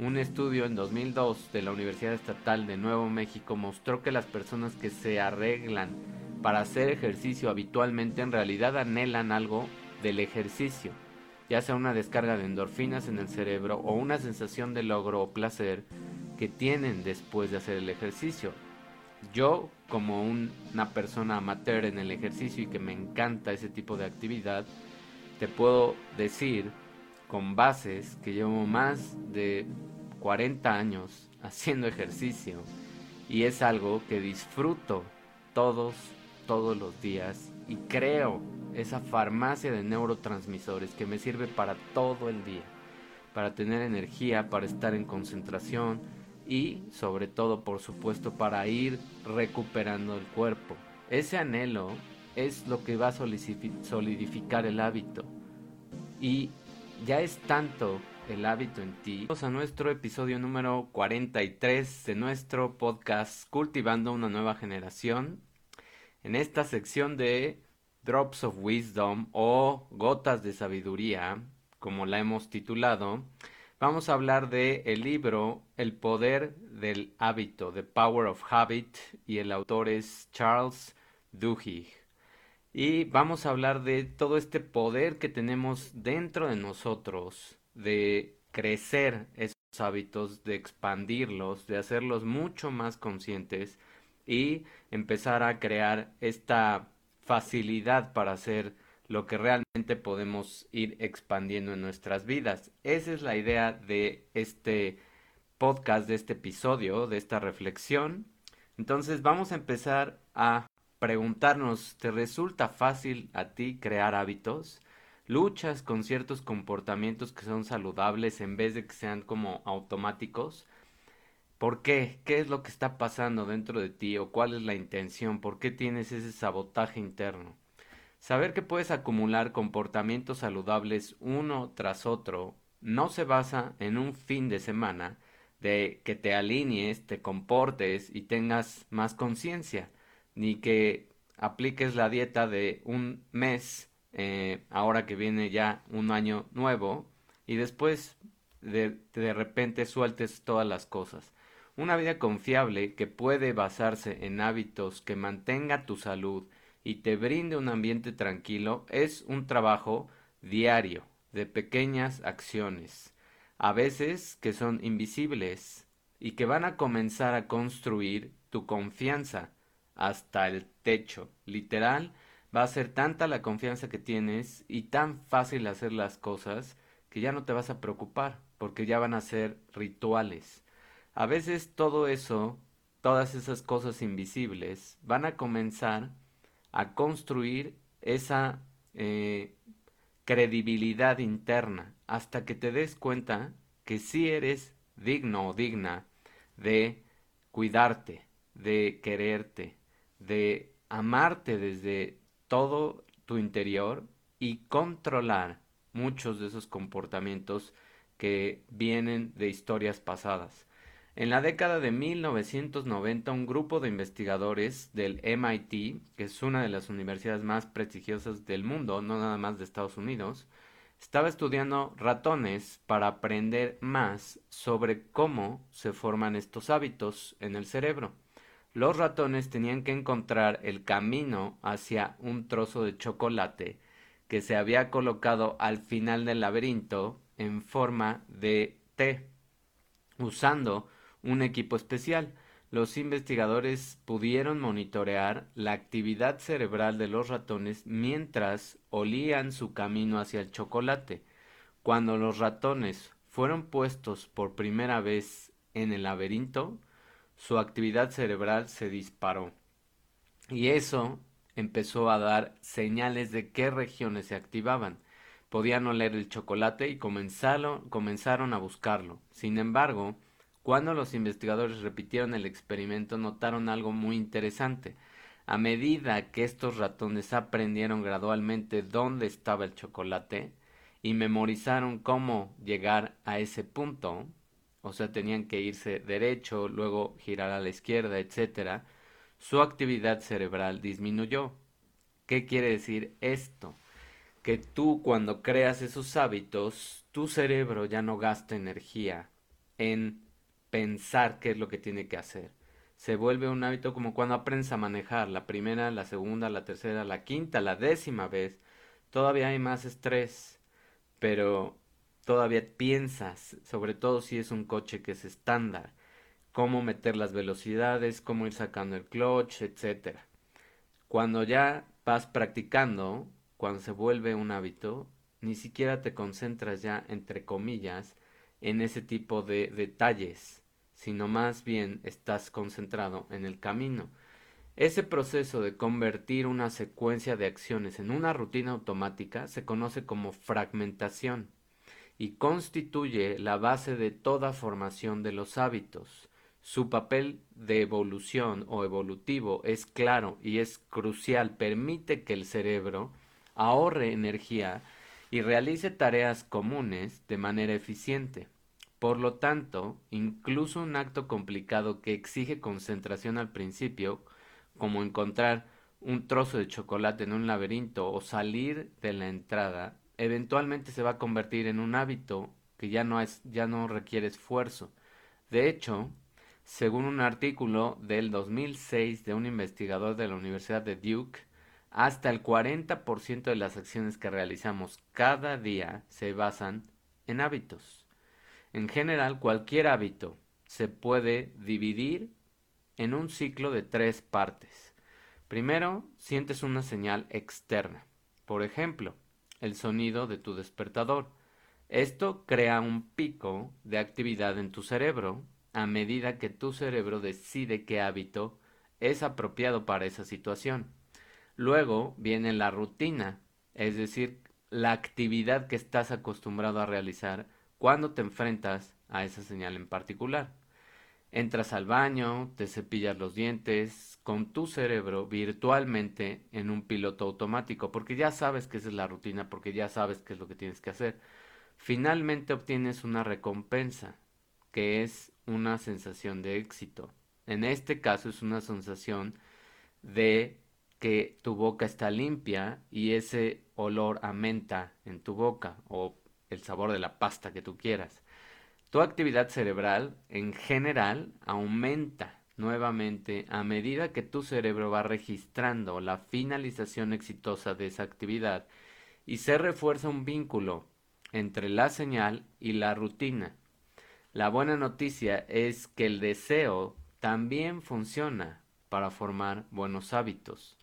Un estudio en 2002 de la Universidad Estatal de Nuevo México mostró que las personas que se arreglan para hacer ejercicio habitualmente en realidad anhelan algo del ejercicio, ya sea una descarga de endorfinas en el cerebro o una sensación de logro o placer que tienen después de hacer el ejercicio. Yo, como una persona amateur en el ejercicio y que me encanta ese tipo de actividad, te puedo decir con bases que llevo más de 40 años haciendo ejercicio y es algo que disfruto todos, todos los días y creo esa farmacia de neurotransmisores que me sirve para todo el día, para tener energía, para estar en concentración y sobre todo, por supuesto, para ir recuperando el cuerpo. Ese anhelo es lo que va a solidificar el hábito y ya es tanto el hábito en ti. Vamos a nuestro episodio número 43 de nuestro podcast Cultivando una nueva generación. En esta sección de Drops of Wisdom o Gotas de Sabiduría, como la hemos titulado, vamos a hablar de libro El poder del hábito, The Power of Habit, y el autor es Charles Duhigg. Y vamos a hablar de todo este poder que tenemos dentro de nosotros de crecer esos hábitos, de expandirlos, de hacerlos mucho más conscientes y empezar a crear esta facilidad para hacer lo que realmente podemos ir expandiendo en nuestras vidas. Esa es la idea de este podcast, de este episodio, de esta reflexión. Entonces vamos a empezar a preguntarnos, ¿te resulta fácil a ti crear hábitos? Luchas con ciertos comportamientos que son saludables en vez de que sean como automáticos. ¿Por qué? ¿Qué es lo que está pasando dentro de ti o cuál es la intención? ¿Por qué tienes ese sabotaje interno? Saber que puedes acumular comportamientos saludables uno tras otro no se basa en un fin de semana de que te alinees, te comportes y tengas más conciencia, ni que apliques la dieta de un mes eh, ahora que viene ya un año nuevo y después de, de repente sueltes todas las cosas. Una vida confiable que puede basarse en hábitos que mantenga tu salud y te brinde un ambiente tranquilo es un trabajo diario de pequeñas acciones, a veces que son invisibles y que van a comenzar a construir tu confianza hasta el techo, literal va a ser tanta la confianza que tienes y tan fácil hacer las cosas que ya no te vas a preocupar porque ya van a ser rituales. A veces todo eso, todas esas cosas invisibles, van a comenzar a construir esa eh, credibilidad interna hasta que te des cuenta que sí eres digno o digna de cuidarte, de quererte, de amarte desde todo tu interior y controlar muchos de esos comportamientos que vienen de historias pasadas. En la década de 1990, un grupo de investigadores del MIT, que es una de las universidades más prestigiosas del mundo, no nada más de Estados Unidos, estaba estudiando ratones para aprender más sobre cómo se forman estos hábitos en el cerebro. Los ratones tenían que encontrar el camino hacia un trozo de chocolate que se había colocado al final del laberinto en forma de T, usando un equipo especial. Los investigadores pudieron monitorear la actividad cerebral de los ratones mientras olían su camino hacia el chocolate. Cuando los ratones fueron puestos por primera vez en el laberinto, su actividad cerebral se disparó. Y eso empezó a dar señales de qué regiones se activaban. Podían oler el chocolate y comenzaron, a buscarlo. Sin embargo, cuando los investigadores repitieron el experimento notaron algo muy interesante. A medida que estos ratones aprendieron gradualmente dónde estaba el chocolate y memorizaron cómo llegar a ese punto, o sea, tenían que irse derecho, luego girar a la izquierda, etcétera, su actividad cerebral disminuyó. ¿Qué quiere decir esto? Que tú cuando creas esos hábitos, tu cerebro ya no gasta energía en pensar qué es lo que tiene que hacer. Se vuelve un hábito como cuando aprendes a manejar la primera, la segunda, la tercera, la quinta, la décima vez. Todavía hay más estrés, pero todavía piensas, sobre todo si es un coche que es estándar, cómo meter las velocidades, cómo ir sacando el clutch, etc. Cuando ya vas practicando, cuando se vuelve un hábito, ni siquiera te concentras ya, entre comillas, en ese tipo de detalles, sino más bien estás concentrado en el camino. Ese proceso de convertir una secuencia de acciones en una rutina automática se conoce como fragmentación y constituye la base de toda formación de los hábitos. Su papel de evolución o evolutivo es claro y es crucial. Permite que el cerebro ahorre energía y realice tareas comunes de manera eficiente. Por lo tanto, incluso un acto complicado que exige concentración al principio, como encontrar un trozo de chocolate en un laberinto o salir de la entrada, eventualmente se va a convertir en un hábito que ya no, es, ya no requiere esfuerzo. De hecho, según un artículo del 2006 de un investigador de la Universidad de Duke, hasta el 40% de las acciones que realizamos cada día se basan en hábitos. En general, cualquier hábito se puede dividir en un ciclo de tres partes. Primero, sientes una señal externa. Por ejemplo, el sonido de tu despertador. Esto crea un pico de actividad en tu cerebro a medida que tu cerebro decide qué hábito es apropiado para esa situación. Luego viene la rutina, es decir, la actividad que estás acostumbrado a realizar cuando te enfrentas a esa señal en particular. Entras al baño, te cepillas los dientes con tu cerebro virtualmente en un piloto automático, porque ya sabes que esa es la rutina, porque ya sabes qué es lo que tienes que hacer. Finalmente obtienes una recompensa, que es una sensación de éxito. En este caso es una sensación de que tu boca está limpia y ese olor a menta en tu boca o el sabor de la pasta que tú quieras. Tu actividad cerebral en general aumenta nuevamente a medida que tu cerebro va registrando la finalización exitosa de esa actividad y se refuerza un vínculo entre la señal y la rutina. La buena noticia es que el deseo también funciona para formar buenos hábitos.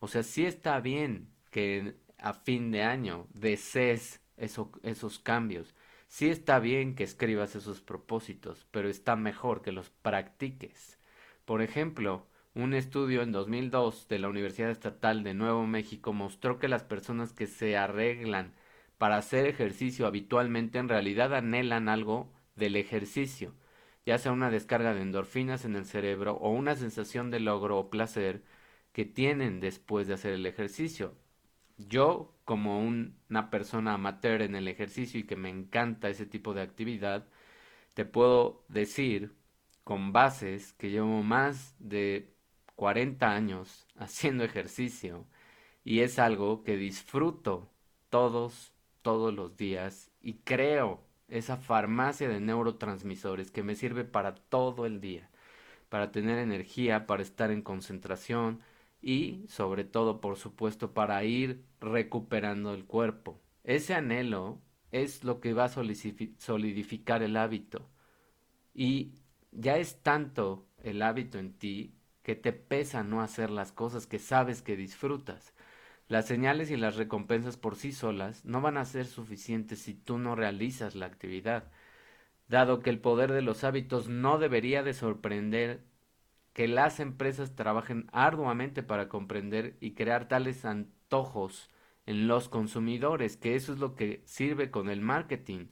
O sea, sí está bien que a fin de año desees esos cambios, Sí está bien que escribas esos propósitos, pero está mejor que los practiques. Por ejemplo, un estudio en 2002 de la Universidad Estatal de Nuevo México mostró que las personas que se arreglan para hacer ejercicio habitualmente en realidad anhelan algo del ejercicio, ya sea una descarga de endorfinas en el cerebro o una sensación de logro o placer que tienen después de hacer el ejercicio. Yo, como una persona amateur en el ejercicio y que me encanta ese tipo de actividad, te puedo decir con bases que llevo más de 40 años haciendo ejercicio y es algo que disfruto todos, todos los días y creo esa farmacia de neurotransmisores que me sirve para todo el día, para tener energía, para estar en concentración, y sobre todo, por supuesto, para ir recuperando el cuerpo. Ese anhelo es lo que va a solidificar el hábito. Y ya es tanto el hábito en ti que te pesa no hacer las cosas que sabes que disfrutas. Las señales y las recompensas por sí solas no van a ser suficientes si tú no realizas la actividad. Dado que el poder de los hábitos no debería de sorprender que las empresas trabajen arduamente para comprender y crear tales antojos en los consumidores, que eso es lo que sirve con el marketing.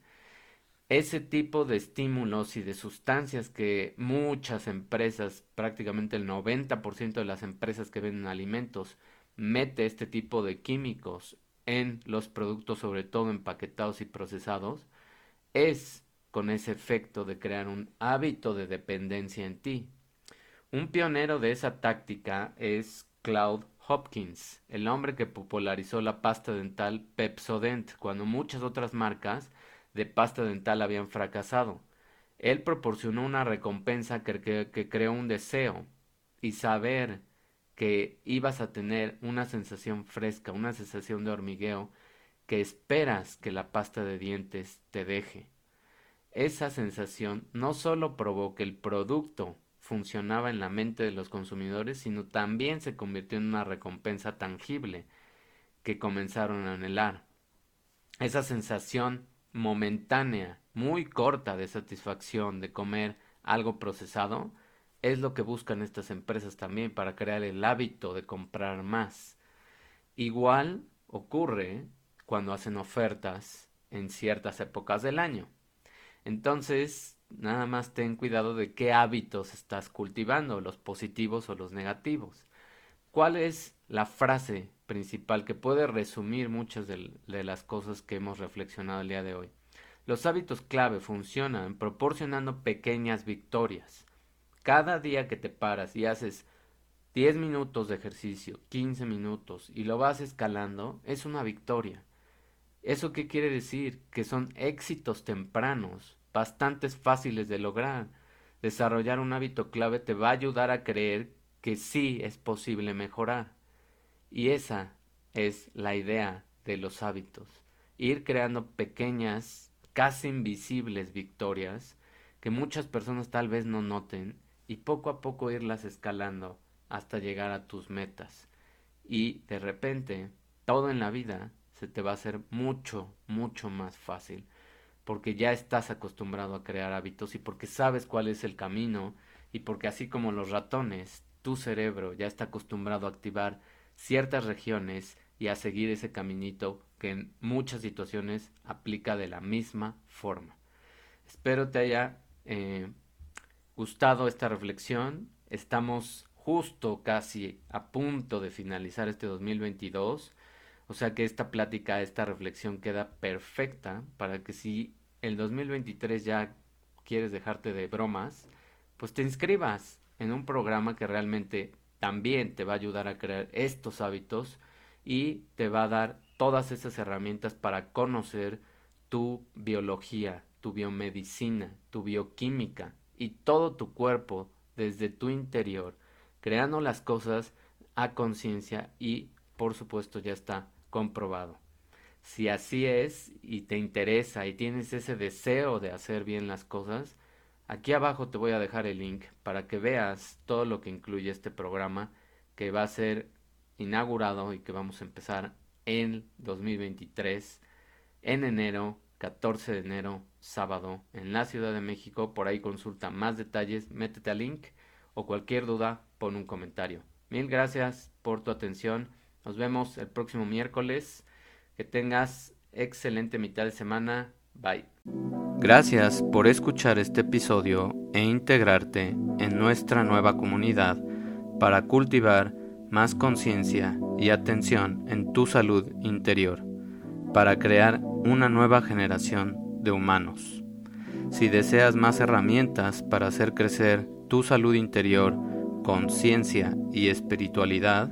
Ese tipo de estímulos y de sustancias que muchas empresas, prácticamente el 90% de las empresas que venden alimentos, mete este tipo de químicos en los productos, sobre todo empaquetados y procesados, es con ese efecto de crear un hábito de dependencia en ti. Un pionero de esa táctica es Claude Hopkins, el hombre que popularizó la pasta dental Pepsodent cuando muchas otras marcas de pasta dental habían fracasado. Él proporcionó una recompensa que, que creó un deseo y saber que ibas a tener una sensación fresca, una sensación de hormigueo que esperas que la pasta de dientes te deje. Esa sensación no solo que el producto funcionaba en la mente de los consumidores, sino también se convirtió en una recompensa tangible que comenzaron a anhelar. Esa sensación momentánea, muy corta de satisfacción de comer algo procesado, es lo que buscan estas empresas también para crear el hábito de comprar más. Igual ocurre cuando hacen ofertas en ciertas épocas del año. Entonces, nada más ten cuidado de qué hábitos estás cultivando, los positivos o los negativos. ¿Cuál es la frase principal que puede resumir muchas de, las cosas que hemos reflexionado el día de hoy? Los hábitos clave funcionan proporcionando pequeñas victorias. Cada día que te paras y haces 10 minutos de ejercicio, 15 minutos y lo vas escalando, es una victoria. ¿Eso qué quiere decir? Que son éxitos tempranos, bastante fáciles de lograr. Desarrollar un hábito clave te va a ayudar a creer que sí es posible mejorar. Y esa es la idea de los hábitos. Ir creando pequeñas, casi invisibles victorias que muchas personas tal vez no noten y poco a poco irlas escalando hasta llegar a tus metas. Y de repente, todo en la vida se te va a hacer mucho, mucho más fácil, porque ya estás acostumbrado a crear hábitos y porque sabes cuál es el camino y porque así como los ratones, tu cerebro ya está acostumbrado a activar ciertas regiones y a seguir ese caminito que en muchas situaciones aplica de la misma forma. Espero te haya eh, gustado esta reflexión. Estamos justo casi a punto de finalizar este 2022. O sea que esta plática, esta reflexión queda perfecta para que si el 2023 ya quieres dejarte de bromas, pues te inscribas en un programa que realmente también te va a ayudar a crear estos hábitos y te va a dar todas esas herramientas para conocer tu biología, tu biomedicina, tu bioquímica, y todo tu cuerpo desde tu interior, creando las cosas a conciencia y por supuesto ya está comprobado. Si así es y te interesa y tienes ese deseo de hacer bien las cosas, aquí abajo te voy a dejar el link para que veas todo lo que incluye este programa que va a ser inaugurado y que vamos a empezar en 2023 en enero 14 de enero, sábado, en la Ciudad de México. Por ahí consulta más detalles, métete al link o cualquier duda, pon un comentario. Mil gracias por tu atención. Nos vemos el próximo miércoles. Que tengas excelente mitad de semana. Bye. Gracias por escuchar este episodio e integrarte en nuestra nueva comunidad para cultivar más conciencia y atención en tu salud interior, para crear una nueva generación de humanos. Si deseas más herramientas para hacer crecer tu salud interior, conciencia y espiritualidad